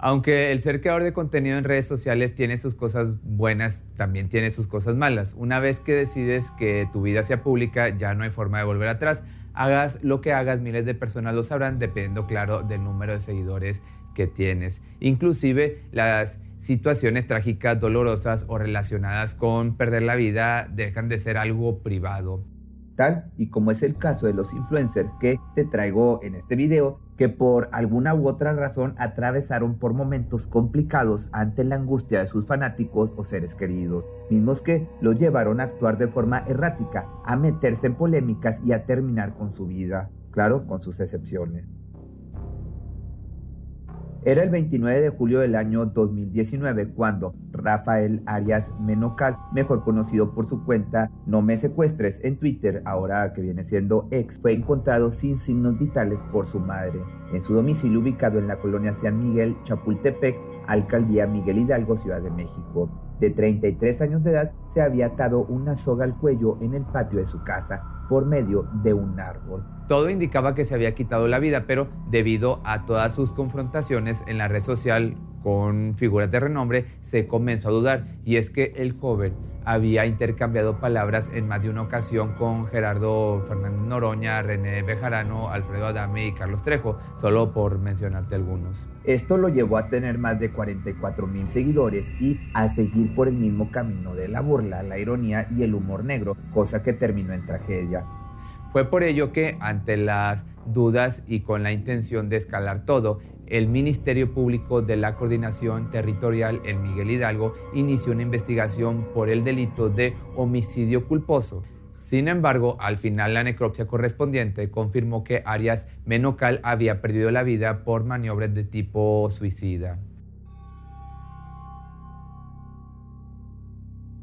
Aunque el ser creador de contenido en redes sociales tiene sus cosas buenas, también tiene sus cosas malas. Una vez que decides que tu vida sea pública, ya no hay forma de volver atrás. Hagas lo que hagas, miles de personas lo sabrán, dependiendo, claro, del número de seguidores que tienes. Inclusive las situaciones trágicas, dolorosas o relacionadas con perder la vida dejan de ser algo privado. Y como es el caso de los influencers que te traigo en este video, que por alguna u otra razón atravesaron por momentos complicados ante la angustia de sus fanáticos o seres queridos, mismos que los llevaron a actuar de forma errática, a meterse en polémicas y a terminar con su vida, claro, con sus excepciones. Era el 29 de julio del año 2019 cuando Rafael Arias Menocal, mejor conocido por su cuenta No me secuestres en Twitter, ahora que viene siendo ex, fue encontrado sin signos vitales por su madre en su domicilio ubicado en la colonia San Miguel, Chapultepec, alcaldía Miguel Hidalgo, Ciudad de México. De 33 años de edad, se había atado una soga al cuello en el patio de su casa por medio de un árbol. Todo indicaba que se había quitado la vida, pero debido a todas sus confrontaciones en la red social con figuras de renombre, se comenzó a dudar. Y es que el joven había intercambiado palabras en más de una ocasión con Gerardo Fernández Noroña, René Bejarano, Alfredo Adame y Carlos Trejo, solo por mencionarte algunos. Esto lo llevó a tener más de 44 mil seguidores y a seguir por el mismo camino de la burla, la ironía y el humor negro, cosa que terminó en tragedia. Fue por ello que, ante las dudas y con la intención de escalar todo, el Ministerio Público de la Coordinación Territorial en Miguel Hidalgo inició una investigación por el delito de homicidio culposo. Sin embargo, al final la necropsia correspondiente confirmó que Arias Menocal había perdido la vida por maniobras de tipo suicida.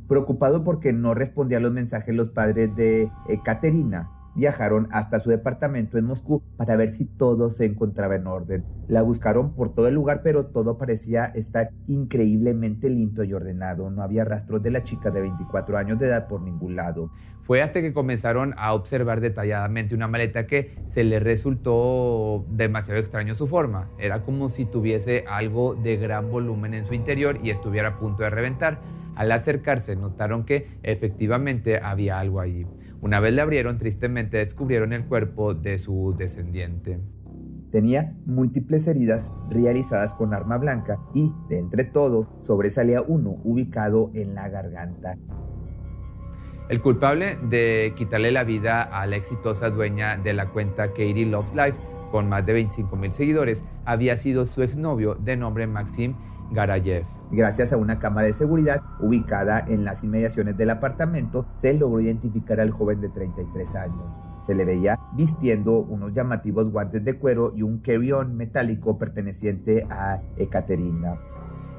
Preocupado porque no respondía a los mensajes los padres de Caterina, viajaron hasta su departamento en Moscú para ver si todo se encontraba en orden. La buscaron por todo el lugar, pero todo parecía estar increíblemente limpio y ordenado. No había rastros de la chica de 24 años de edad por ningún lado. Fue hasta que comenzaron a observar detalladamente una maleta que se les resultó demasiado extraño su forma. Era como si tuviese algo de gran volumen en su interior y estuviera a punto de reventar. Al acercarse notaron que efectivamente había algo allí. Una vez le abrieron, tristemente descubrieron el cuerpo de su descendiente. Tenía múltiples heridas realizadas con arma blanca y, de entre todos, sobresalía uno ubicado en la garganta. El culpable de quitarle la vida a la exitosa dueña de la cuenta Katie Loves Life, con más de 25 mil seguidores, había sido su exnovio de nombre Maxim Garayev. Gracias a una cámara de seguridad ubicada en las inmediaciones del apartamento, se logró identificar al joven de 33 años. Se le veía vistiendo unos llamativos guantes de cuero y un carry-on metálico perteneciente a Ekaterina.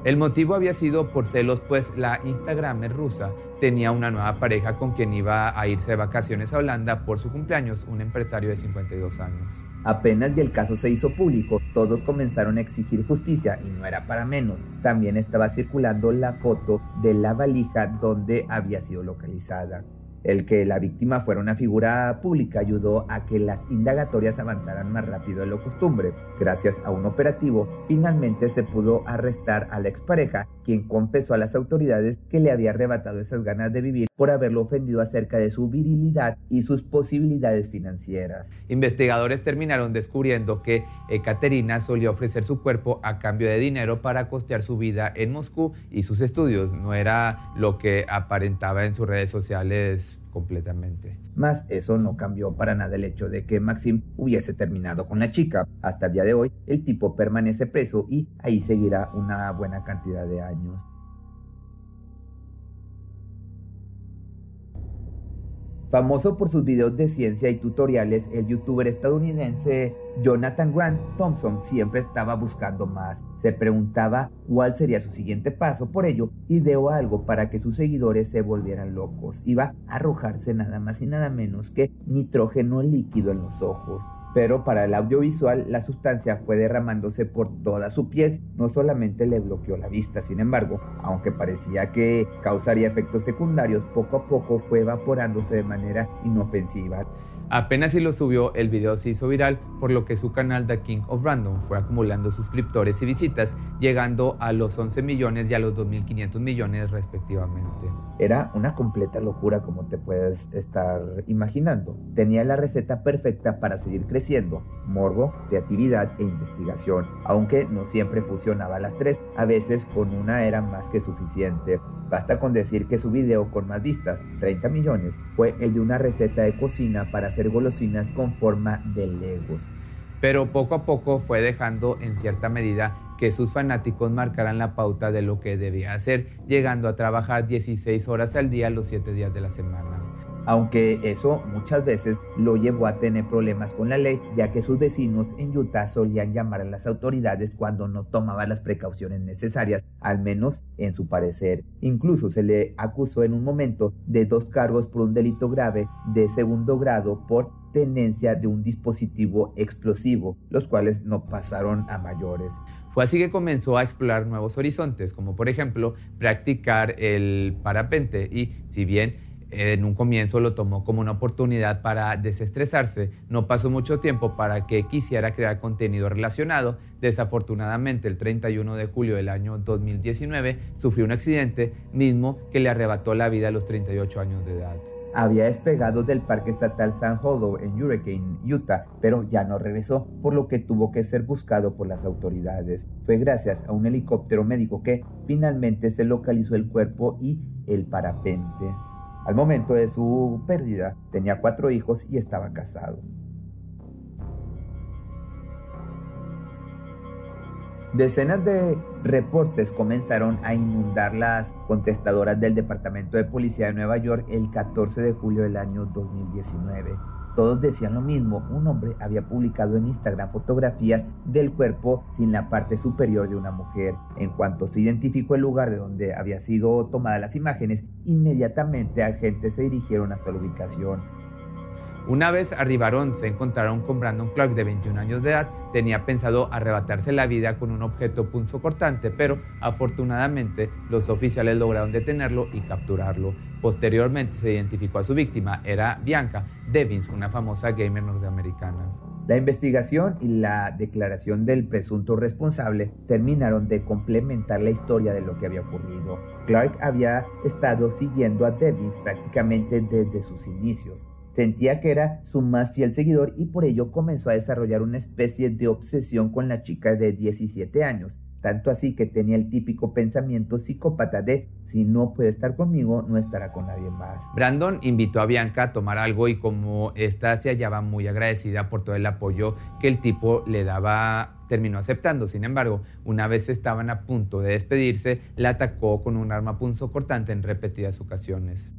El motivo había sido por celos, pues la Instagramer rusa tenía una nueva pareja con quien iba a irse de vacaciones a Holanda por su cumpleaños, un empresario de 52 años. Apenas y el caso se hizo público, todos comenzaron a exigir justicia y no era para menos. También estaba circulando la foto de la valija donde había sido localizada. El que la víctima fuera una figura pública ayudó a que las indagatorias avanzaran más rápido de lo costumbre. Gracias a un operativo, finalmente se pudo arrestar a la expareja, quien confesó a las autoridades que le había arrebatado esas ganas de vivir por haberlo ofendido acerca de su virilidad y sus posibilidades financieras. Investigadores terminaron descubriendo que Ekaterina solía ofrecer su cuerpo a cambio de dinero para costear su vida en Moscú y sus estudios. No era lo que aparentaba en sus redes sociales completamente. Más eso no cambió para nada el hecho de que Maxim hubiese terminado con la chica. Hasta el día de hoy, el tipo permanece preso y ahí seguirá una buena cantidad de años. Famoso por sus videos de ciencia y tutoriales, el youtuber estadounidense Jonathan Grant Thompson siempre estaba buscando más. Se preguntaba cuál sería su siguiente paso, por ello ideó algo para que sus seguidores se volvieran locos. Iba a arrojarse nada más y nada menos que nitrógeno líquido en los ojos pero para el audiovisual la sustancia fue derramándose por toda su piel, no solamente le bloqueó la vista, sin embargo, aunque parecía que causaría efectos secundarios, poco a poco fue evaporándose de manera inofensiva. Apenas si lo subió, el video se hizo viral, por lo que su canal The King of Random fue acumulando suscriptores y visitas, llegando a los 11 millones y a los 2.500 millones respectivamente. Era una completa locura como te puedes estar imaginando. Tenía la receta perfecta para seguir creciendo, morbo, creatividad e investigación, aunque no siempre fusionaba las tres, a veces con una era más que suficiente. Basta con decir que su video con más vistas, 30 millones, fue el de una receta de cocina para hacer golosinas con forma de legos. Pero poco a poco fue dejando en cierta medida que sus fanáticos marcaran la pauta de lo que debía hacer, llegando a trabajar 16 horas al día los 7 días de la semana aunque eso muchas veces lo llevó a tener problemas con la ley, ya que sus vecinos en Utah solían llamar a las autoridades cuando no tomaba las precauciones necesarias, al menos en su parecer. Incluso se le acusó en un momento de dos cargos por un delito grave de segundo grado por tenencia de un dispositivo explosivo, los cuales no pasaron a mayores. Fue así que comenzó a explorar nuevos horizontes, como por ejemplo practicar el parapente y si bien en un comienzo lo tomó como una oportunidad para desestresarse. No pasó mucho tiempo para que quisiera crear contenido relacionado. Desafortunadamente, el 31 de julio del año 2019 sufrió un accidente mismo que le arrebató la vida a los 38 años de edad. Había despegado del Parque Estatal San Hollow en Hurricane, Utah, pero ya no regresó, por lo que tuvo que ser buscado por las autoridades. Fue gracias a un helicóptero médico que finalmente se localizó el cuerpo y el parapente. Al momento de su pérdida tenía cuatro hijos y estaba casado. Decenas de reportes comenzaron a inundar las contestadoras del Departamento de Policía de Nueva York el 14 de julio del año 2019. Todos decían lo mismo, un hombre había publicado en Instagram fotografías del cuerpo sin la parte superior de una mujer. En cuanto se identificó el lugar de donde había sido tomadas las imágenes, inmediatamente agentes se dirigieron hasta la ubicación. Una vez arribaron, se encontraron con Brandon Clark de 21 años de edad. Tenía pensado arrebatarse la vida con un objeto punzocortante, pero afortunadamente los oficiales lograron detenerlo y capturarlo. Posteriormente se identificó a su víctima, era Bianca Devins, una famosa gamer norteamericana. La investigación y la declaración del presunto responsable terminaron de complementar la historia de lo que había ocurrido. Clark había estado siguiendo a Devins prácticamente desde sus inicios. Sentía que era su más fiel seguidor y por ello comenzó a desarrollar una especie de obsesión con la chica de 17 años, tanto así que tenía el típico pensamiento psicópata de si no puede estar conmigo, no estará con nadie más. Brandon invitó a Bianca a tomar algo y como ésta se hallaba muy agradecida por todo el apoyo que el tipo le daba, terminó aceptando. Sin embargo, una vez estaban a punto de despedirse, la atacó con un arma punzocortante en repetidas ocasiones.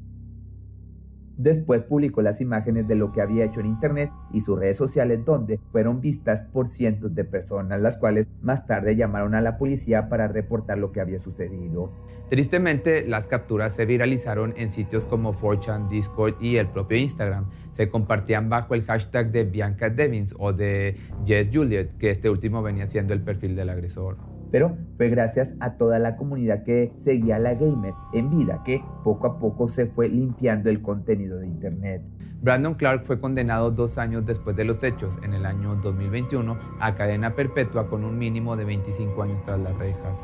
Después publicó las imágenes de lo que había hecho en Internet y sus redes sociales donde fueron vistas por cientos de personas, las cuales más tarde llamaron a la policía para reportar lo que había sucedido. Tristemente, las capturas se viralizaron en sitios como 4chan, Discord y el propio Instagram. Se compartían bajo el hashtag de Bianca Devins o de Jess Juliet, que este último venía siendo el perfil del agresor pero fue gracias a toda la comunidad que seguía a la gamer en vida que poco a poco se fue limpiando el contenido de Internet. Brandon Clark fue condenado dos años después de los hechos, en el año 2021, a cadena perpetua con un mínimo de 25 años tras las rejas.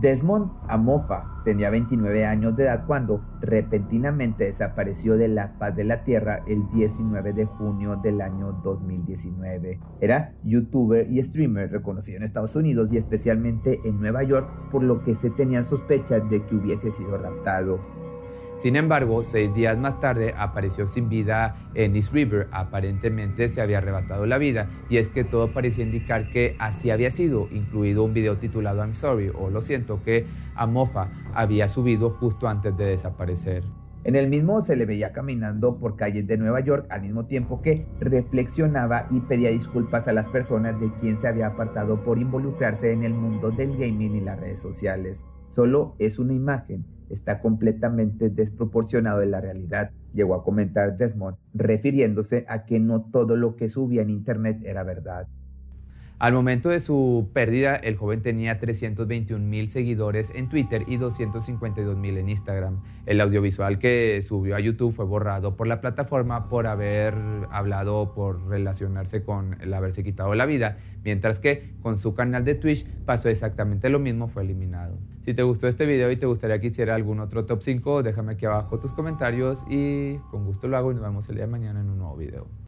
Desmond Amofa tenía 29 años de edad cuando repentinamente desapareció de la faz de la Tierra el 19 de junio del año 2019. Era youtuber y streamer reconocido en Estados Unidos y especialmente en Nueva York, por lo que se tenían sospechas de que hubiese sido raptado. Sin embargo, seis días más tarde apareció sin vida en East River. Aparentemente se había arrebatado la vida y es que todo parecía indicar que así había sido, incluido un video titulado I'm Sorry o Lo siento que Amofa había subido justo antes de desaparecer. En el mismo se le veía caminando por calles de Nueva York al mismo tiempo que reflexionaba y pedía disculpas a las personas de quien se había apartado por involucrarse en el mundo del gaming y las redes sociales. Solo es una imagen, está completamente desproporcionado de la realidad, llegó a comentar Desmond, refiriéndose a que no todo lo que subía en Internet era verdad. Al momento de su pérdida, el joven tenía 321 mil seguidores en Twitter y 252 mil en Instagram. El audiovisual que subió a YouTube fue borrado por la plataforma por haber hablado, por relacionarse con el haberse quitado la vida, mientras que con su canal de Twitch pasó exactamente lo mismo, fue eliminado. Si te gustó este video y te gustaría que hiciera algún otro top 5, déjame aquí abajo tus comentarios y con gusto lo hago y nos vemos el día de mañana en un nuevo video.